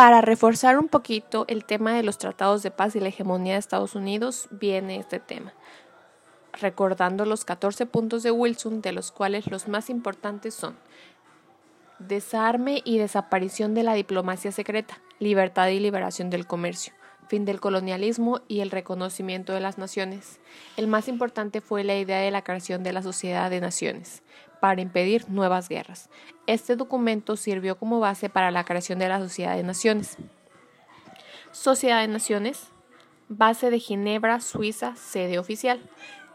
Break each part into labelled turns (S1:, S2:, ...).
S1: Para reforzar un poquito el tema de los tratados de paz y la hegemonía de Estados Unidos, viene este tema, recordando los 14 puntos de Wilson, de los cuales los más importantes son desarme y desaparición de la diplomacia secreta, libertad y liberación del comercio, fin del colonialismo y el reconocimiento de las naciones. El más importante fue la idea de la creación de la Sociedad de Naciones para impedir nuevas guerras. Este documento sirvió como base para la creación de la Sociedad de Naciones. Sociedad de Naciones, base de Ginebra, Suiza, sede oficial,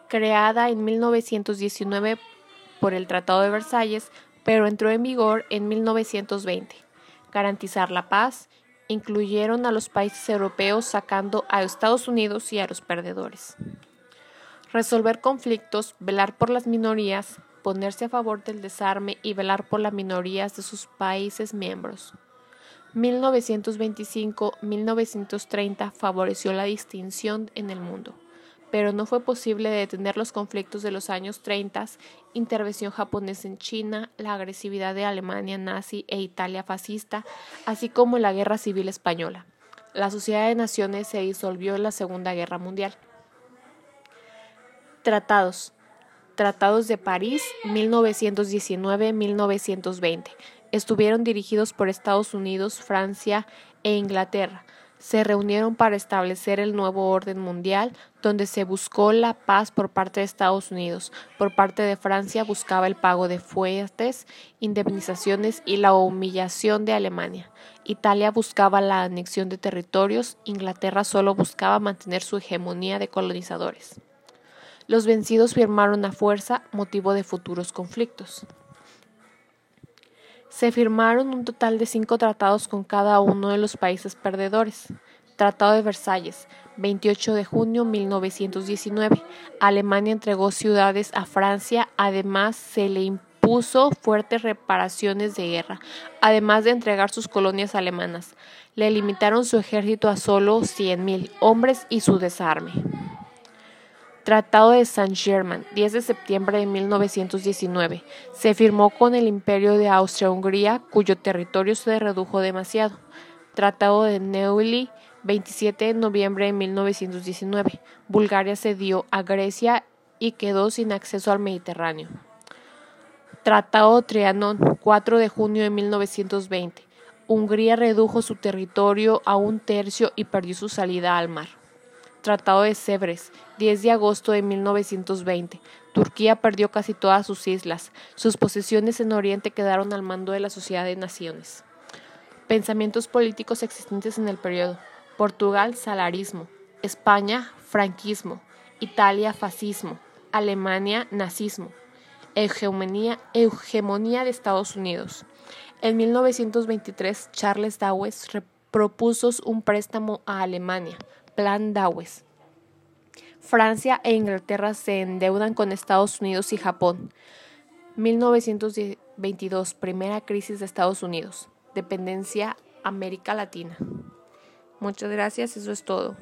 S1: creada en 1919 por el Tratado de Versalles, pero entró en vigor en 1920. Garantizar la paz incluyeron a los países europeos sacando a Estados Unidos y a los perdedores. Resolver conflictos, velar por las minorías, ponerse a favor del desarme y velar por las minorías de sus países miembros. 1925-1930 favoreció la distinción en el mundo pero no fue posible detener los conflictos de los años 30, intervención japonesa en China, la agresividad de Alemania nazi e Italia fascista, así como la Guerra Civil Española. La Sociedad de Naciones se disolvió en la Segunda Guerra Mundial. Tratados. Tratados de París 1919-1920. Estuvieron dirigidos por Estados Unidos, Francia e Inglaterra se reunieron para establecer el nuevo orden mundial, donde se buscó la paz por parte de Estados Unidos. Por parte de Francia buscaba el pago de fuertes indemnizaciones y la humillación de Alemania. Italia buscaba la anexión de territorios, Inglaterra solo buscaba mantener su hegemonía de colonizadores. Los vencidos firmaron a fuerza motivo de futuros conflictos. Se firmaron un total de cinco tratados con cada uno de los países perdedores. Tratado de Versalles, 28 de junio 1919. Alemania entregó ciudades a Francia, además se le impuso fuertes reparaciones de guerra, además de entregar sus colonias alemanas. Le limitaron su ejército a solo 100.000 hombres y su desarme. Tratado de Saint-Germain, 10 de septiembre de 1919. Se firmó con el Imperio de Austria-Hungría, cuyo territorio se redujo demasiado. Tratado de Neuilly, 27 de noviembre de 1919. Bulgaria cedió a Grecia y quedó sin acceso al Mediterráneo. Tratado de Trianon, 4 de junio de 1920. Hungría redujo su territorio a un tercio y perdió su salida al mar. Tratado de Sèvres, 10 de agosto de 1920. Turquía perdió casi todas sus islas. Sus posesiones en Oriente quedaron al mando de la Sociedad de Naciones. Pensamientos políticos existentes en el periodo. Portugal, salarismo. España, franquismo. Italia, fascismo. Alemania, nazismo. Hegemonía, de Estados Unidos. En 1923, Charles Dawes propuso un préstamo a Alemania Plan Dawes. Francia e Inglaterra se endeudan con Estados Unidos y Japón. 1922, primera crisis de Estados Unidos. Dependencia América Latina. Muchas gracias, eso es todo.